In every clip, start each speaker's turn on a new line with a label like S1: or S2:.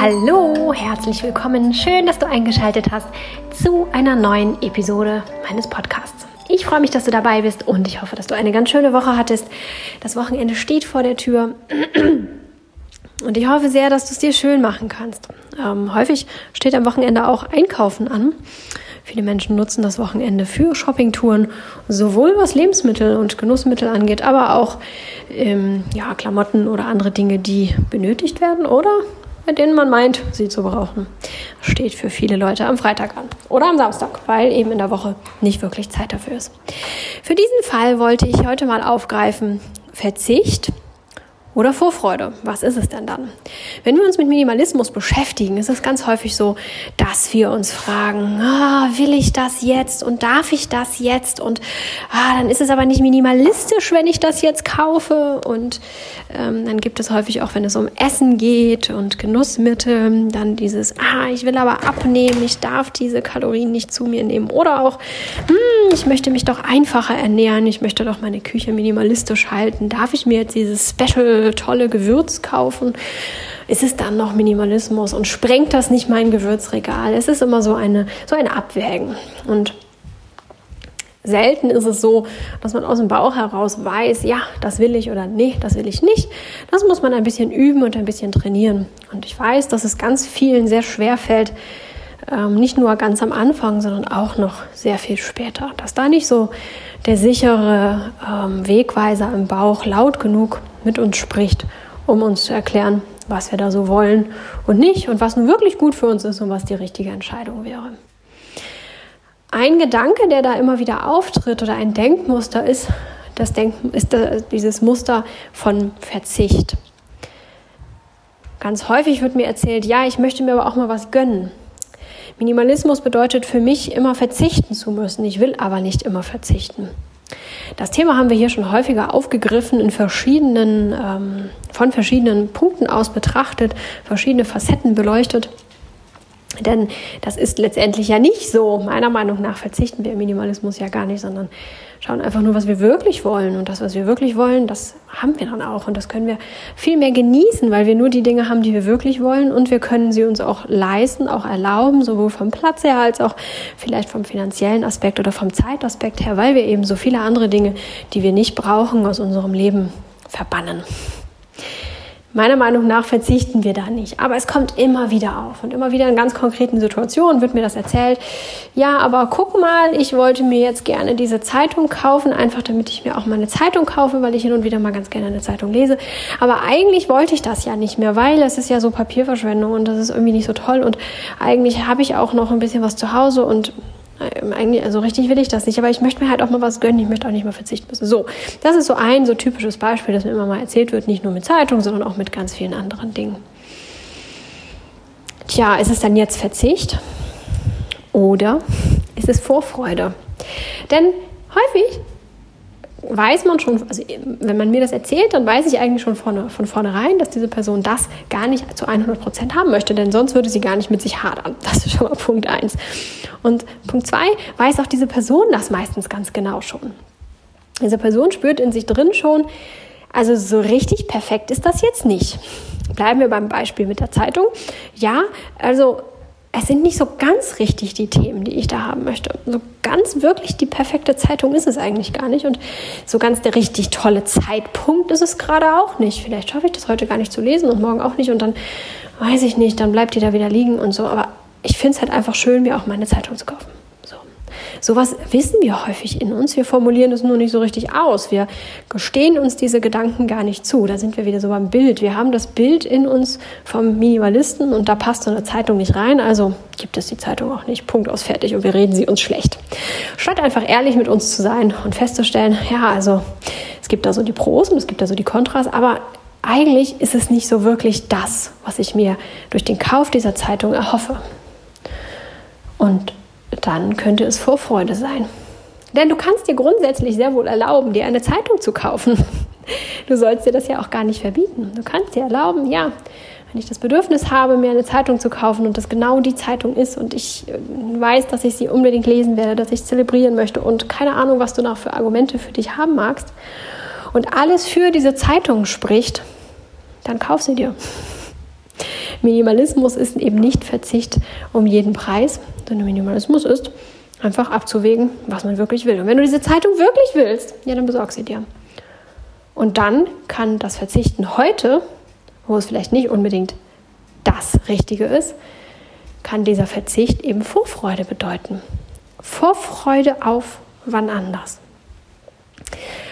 S1: Hallo, herzlich willkommen. Schön, dass du eingeschaltet hast zu einer neuen Episode meines Podcasts. Ich freue mich, dass du dabei bist und ich hoffe, dass du eine ganz schöne Woche hattest. Das Wochenende steht vor der Tür. Und ich hoffe sehr, dass du es dir schön machen kannst. Ähm, häufig steht am Wochenende auch Einkaufen an. Viele Menschen nutzen das Wochenende für Shoppingtouren, sowohl was Lebensmittel und Genussmittel angeht, aber auch ähm, ja, Klamotten oder andere Dinge, die benötigt werden oder bei denen man meint, sie zu brauchen. Das steht für viele Leute am Freitag an oder am Samstag, weil eben in der Woche nicht wirklich Zeit dafür ist. Für diesen Fall wollte ich heute mal aufgreifen Verzicht oder Vorfreude. Was ist es denn dann? Wenn wir uns mit Minimalismus beschäftigen, ist es ganz häufig so, dass wir uns fragen, ah, will ich das jetzt und darf ich das jetzt? Und ah, dann ist es aber nicht minimalistisch, wenn ich das jetzt kaufe. Und ähm, dann gibt es häufig auch, wenn es um Essen geht und Genussmittel, dann dieses, ah, ich will aber abnehmen, ich darf diese Kalorien nicht zu mir nehmen. Oder auch, hm, ich möchte mich doch einfacher ernähren, ich möchte doch meine Küche minimalistisch halten. Darf ich mir jetzt dieses Special tolle Gewürz kaufen, ist es dann noch Minimalismus und sprengt das nicht mein Gewürzregal? Es ist immer so eine, so ein Abwägen. Und Selten ist es so, dass man aus dem Bauch heraus weiß, ja, das will ich oder nee, das will ich nicht. Das muss man ein bisschen üben und ein bisschen trainieren. Und ich weiß, dass es ganz vielen sehr schwer fällt, ähm, nicht nur ganz am Anfang, sondern auch noch sehr viel später, dass da nicht so der sichere ähm, Wegweiser im Bauch laut genug mit uns spricht, um uns zu erklären, was wir da so wollen und nicht und was nun wirklich gut für uns ist und was die richtige Entscheidung wäre. Ein Gedanke, der da immer wieder auftritt oder ein Denkmuster ist, das Denken ist dieses Muster von Verzicht. Ganz häufig wird mir erzählt, ja, ich möchte mir aber auch mal was gönnen. Minimalismus bedeutet für mich immer verzichten zu müssen. Ich will aber nicht immer verzichten. Das Thema haben wir hier schon häufiger aufgegriffen, in verschiedenen, ähm, von verschiedenen Punkten aus betrachtet, verschiedene Facetten beleuchtet. Denn das ist letztendlich ja nicht so. Meiner Meinung nach verzichten wir im Minimalismus ja gar nicht, sondern schauen einfach nur, was wir wirklich wollen. Und das, was wir wirklich wollen, das haben wir dann auch. Und das können wir viel mehr genießen, weil wir nur die Dinge haben, die wir wirklich wollen. Und wir können sie uns auch leisten, auch erlauben, sowohl vom Platz her als auch vielleicht vom finanziellen Aspekt oder vom Zeitaspekt her, weil wir eben so viele andere Dinge, die wir nicht brauchen, aus unserem Leben verbannen. Meiner Meinung nach verzichten wir da nicht. Aber es kommt immer wieder auf. Und immer wieder in ganz konkreten Situationen wird mir das erzählt. Ja, aber guck mal, ich wollte mir jetzt gerne diese Zeitung kaufen, einfach damit ich mir auch mal eine Zeitung kaufe, weil ich hin und wieder mal ganz gerne eine Zeitung lese. Aber eigentlich wollte ich das ja nicht mehr, weil es ist ja so Papierverschwendung und das ist irgendwie nicht so toll. Und eigentlich habe ich auch noch ein bisschen was zu Hause und also richtig will ich das nicht, aber ich möchte mir halt auch mal was gönnen, ich möchte auch nicht mal verzichten müssen. So, das ist so ein so typisches Beispiel, das mir immer mal erzählt wird, nicht nur mit Zeitungen, sondern auch mit ganz vielen anderen Dingen. Tja, ist es dann jetzt Verzicht oder ist es Vorfreude? Denn häufig weiß man schon, also wenn man mir das erzählt, dann weiß ich eigentlich schon von, von vornherein, dass diese Person das gar nicht zu 100 Prozent haben möchte, denn sonst würde sie gar nicht mit sich hadern. Das ist schon mal Punkt eins. Und Punkt zwei, weiß auch diese Person das meistens ganz genau schon. Diese Person spürt in sich drin schon, also so richtig perfekt ist das jetzt nicht. Bleiben wir beim Beispiel mit der Zeitung. Ja, also es sind nicht so ganz richtig die Themen, die ich da haben möchte. So ganz wirklich die perfekte Zeitung ist es eigentlich gar nicht. Und so ganz der richtig tolle Zeitpunkt ist es gerade auch nicht. Vielleicht schaffe ich das heute gar nicht zu lesen und morgen auch nicht. Und dann weiß ich nicht, dann bleibt die da wieder liegen und so. Aber ich finde es halt einfach schön, mir auch meine Zeitung zu kaufen. Sowas wissen wir häufig in uns. Wir formulieren es nur nicht so richtig aus. Wir gestehen uns diese Gedanken gar nicht zu. Da sind wir wieder so beim Bild. Wir haben das Bild in uns vom Minimalisten und da passt so eine Zeitung nicht rein. Also gibt es die Zeitung auch nicht. Punkt aus fertig und wir reden sie uns schlecht. Statt einfach ehrlich mit uns zu sein und festzustellen, ja, also es gibt da so die Pros und es gibt da so die Kontras, aber eigentlich ist es nicht so wirklich das, was ich mir durch den Kauf dieser Zeitung erhoffe. Und dann könnte es Vorfreude sein. Denn du kannst dir grundsätzlich sehr wohl erlauben, dir eine Zeitung zu kaufen. Du sollst dir das ja auch gar nicht verbieten. Du kannst dir erlauben, ja, wenn ich das Bedürfnis habe, mir eine Zeitung zu kaufen und das genau die Zeitung ist und ich äh, weiß, dass ich sie unbedingt lesen werde, dass ich zelebrieren möchte und keine Ahnung, was du noch für Argumente für dich haben magst und alles für diese Zeitung spricht, dann kauf sie dir. Minimalismus ist eben nicht Verzicht um jeden Preis, sondern Minimalismus ist einfach abzuwägen, was man wirklich will. Und wenn du diese Zeitung wirklich willst, ja, dann besorg sie dir. Und dann kann das Verzichten heute wo es vielleicht nicht unbedingt das Richtige ist, kann dieser Verzicht eben Vorfreude bedeuten. Vorfreude auf wann anders.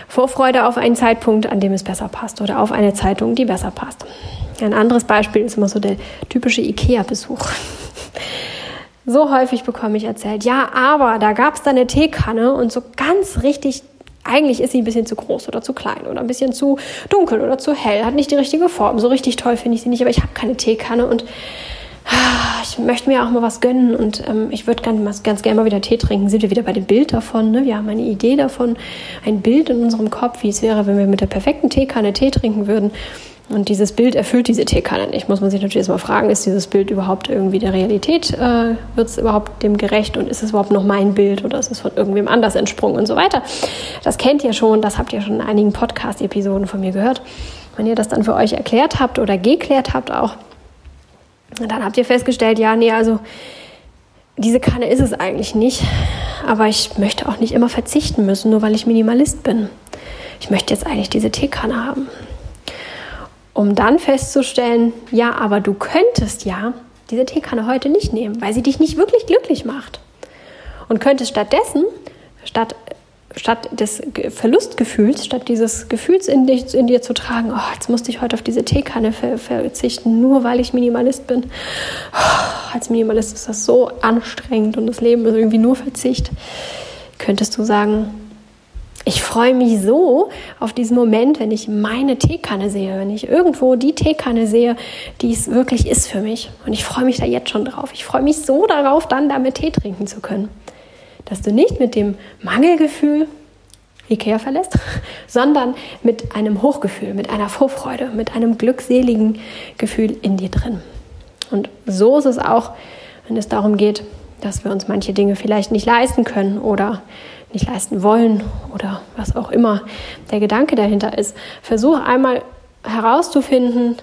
S1: Vorfreude auf einen Zeitpunkt, an dem es besser passt oder auf eine Zeitung, die besser passt. Ein anderes Beispiel ist immer so der typische IKEA-Besuch. So häufig bekomme ich erzählt, ja, aber da gab es da eine Teekanne und so ganz richtig eigentlich ist sie ein bisschen zu groß oder zu klein oder ein bisschen zu dunkel oder zu hell, hat nicht die richtige Form. So richtig toll finde ich sie nicht, aber ich habe keine Teekanne und ah, ich möchte mir auch mal was gönnen und ähm, ich würde ganz, ganz gerne mal wieder Tee trinken. Sind wir wieder bei dem Bild davon? Ne? Wir haben eine Idee davon, ein Bild in unserem Kopf, wie es wäre, wenn wir mit der perfekten Teekanne Tee trinken würden. Und dieses Bild erfüllt diese Teekanne nicht. Muss man sich natürlich erstmal fragen, ist dieses Bild überhaupt irgendwie der Realität? Äh, Wird es überhaupt dem gerecht und ist es überhaupt noch mein Bild oder ist es von irgendwem anders entsprungen und so weiter? Das kennt ihr schon, das habt ihr schon in einigen Podcast-Episoden von mir gehört. Wenn ihr das dann für euch erklärt habt oder geklärt habt auch, dann habt ihr festgestellt, ja, nee, also diese Kanne ist es eigentlich nicht. Aber ich möchte auch nicht immer verzichten müssen, nur weil ich Minimalist bin. Ich möchte jetzt eigentlich diese Teekanne haben um dann festzustellen, ja, aber du könntest ja diese Teekanne heute nicht nehmen, weil sie dich nicht wirklich glücklich macht. Und könntest stattdessen, statt, statt des Verlustgefühls, statt dieses Gefühls in, dich, in dir zu tragen, oh, jetzt musste ich heute auf diese Teekanne verzichten, nur weil ich Minimalist bin. Oh, als Minimalist ist das so anstrengend und das Leben ist irgendwie nur Verzicht. Könntest du sagen, ich freue mich so auf diesen Moment, wenn ich meine Teekanne sehe, wenn ich irgendwo die Teekanne sehe, die es wirklich ist für mich. Und ich freue mich da jetzt schon drauf. Ich freue mich so darauf, dann damit Tee trinken zu können. Dass du nicht mit dem Mangelgefühl Ikea verlässt, sondern mit einem Hochgefühl, mit einer Vorfreude, mit einem glückseligen Gefühl in dir drin. Und so ist es auch, wenn es darum geht, dass wir uns manche Dinge vielleicht nicht leisten können oder nicht leisten wollen oder was auch immer der Gedanke dahinter ist. Versuch einmal herauszufinden,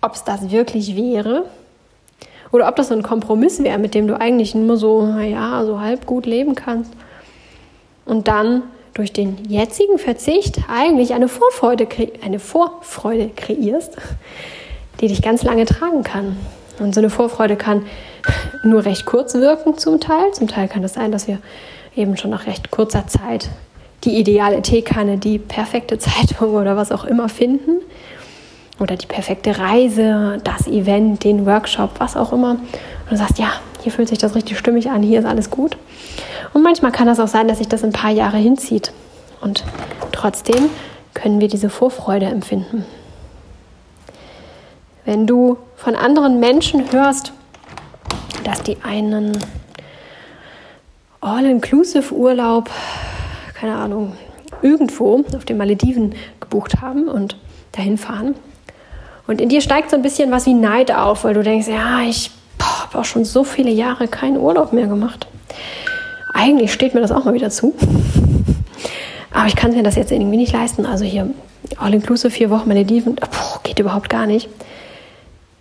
S1: ob es das wirklich wäre oder ob das so ein Kompromiss wäre, mit dem du eigentlich nur so, naja, so halb gut leben kannst. Und dann durch den jetzigen Verzicht eigentlich eine Vorfreude, eine Vorfreude kreierst, die dich ganz lange tragen kann. Und so eine Vorfreude kann nur recht kurz wirken zum Teil. Zum Teil kann es das sein, dass wir eben schon nach recht kurzer Zeit die ideale Teekanne, die perfekte Zeitung oder was auch immer finden. Oder die perfekte Reise, das Event, den Workshop, was auch immer. Und du sagst, ja, hier fühlt sich das richtig stimmig an, hier ist alles gut. Und manchmal kann das auch sein, dass sich das ein paar Jahre hinzieht. Und trotzdem können wir diese Vorfreude empfinden. Wenn du von anderen Menschen hörst, dass die einen All-Inclusive-Urlaub, keine Ahnung, irgendwo auf den Malediven gebucht haben und dahin fahren. Und in dir steigt so ein bisschen was wie Neid auf, weil du denkst, ja, ich habe auch schon so viele Jahre keinen Urlaub mehr gemacht. Eigentlich steht mir das auch mal wieder zu. Aber ich kann mir das jetzt irgendwie nicht leisten. Also hier All-Inclusive, vier Wochen Malediven, puh, geht überhaupt gar nicht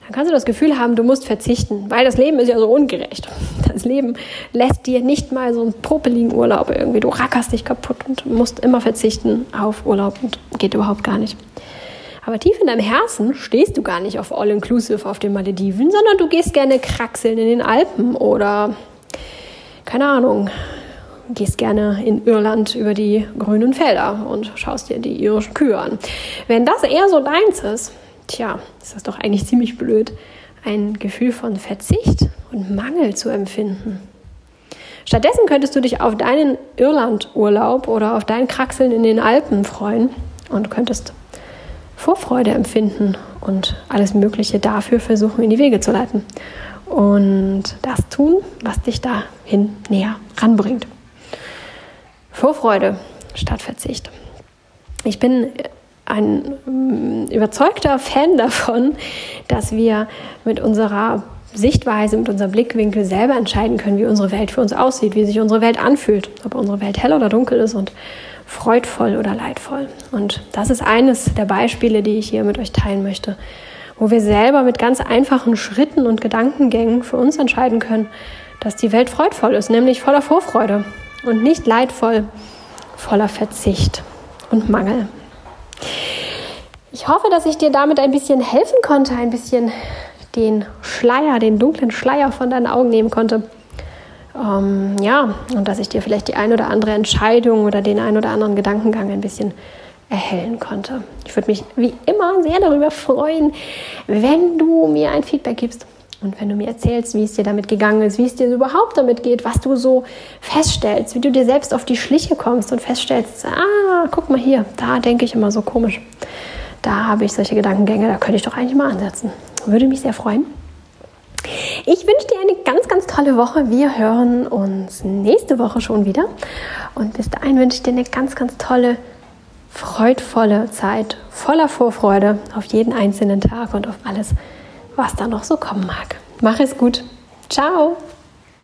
S1: dann kannst du das Gefühl haben, du musst verzichten, weil das Leben ist ja so ungerecht. Das Leben lässt dir nicht mal so einen popeligen Urlaub irgendwie. Du rackerst dich kaputt und musst immer verzichten auf Urlaub und geht überhaupt gar nicht. Aber tief in deinem Herzen stehst du gar nicht auf All-Inclusive auf den Malediven, sondern du gehst gerne kraxeln in den Alpen oder, keine Ahnung, gehst gerne in Irland über die grünen Felder und schaust dir die irischen Kühe an. Wenn das eher so deins ist, tja, ist das doch eigentlich ziemlich blöd, ein Gefühl von Verzicht und Mangel zu empfinden. Stattdessen könntest du dich auf deinen Irlandurlaub oder auf dein Kraxeln in den Alpen freuen und könntest Vorfreude empfinden und alles Mögliche dafür versuchen in die Wege zu leiten. Und das tun, was dich dahin näher ranbringt. Vorfreude statt Verzicht. Ich bin ein ähm, überzeugter Fan davon, dass wir mit unserer Sichtweise, mit unserem Blickwinkel selber entscheiden können, wie unsere Welt für uns aussieht, wie sich unsere Welt anfühlt, ob unsere Welt hell oder dunkel ist und freudvoll oder leidvoll. Und das ist eines der Beispiele, die ich hier mit euch teilen möchte, wo wir selber mit ganz einfachen Schritten und Gedankengängen für uns entscheiden können, dass die Welt freudvoll ist, nämlich voller Vorfreude und nicht leidvoll, voller Verzicht und Mangel. Ich hoffe, dass ich dir damit ein bisschen helfen konnte, ein bisschen den Schleier, den dunklen Schleier von deinen Augen nehmen konnte. Ähm, ja, und dass ich dir vielleicht die ein oder andere Entscheidung oder den ein oder anderen Gedankengang ein bisschen erhellen konnte. Ich würde mich wie immer sehr darüber freuen, wenn du mir ein Feedback gibst und wenn du mir erzählst, wie es dir damit gegangen ist, wie es dir überhaupt damit geht, was du so feststellst, wie du dir selbst auf die Schliche kommst und feststellst, ah, guck mal hier, da denke ich immer so komisch. Da habe ich solche Gedankengänge, da könnte ich doch eigentlich mal ansetzen. Würde mich sehr freuen. Ich wünsche dir eine ganz, ganz tolle Woche. Wir hören uns nächste Woche schon wieder. Und bis dahin wünsche ich dir eine ganz, ganz tolle, freudvolle Zeit, voller Vorfreude auf jeden einzelnen Tag und auf alles, was da noch so kommen mag. Mach es gut. Ciao.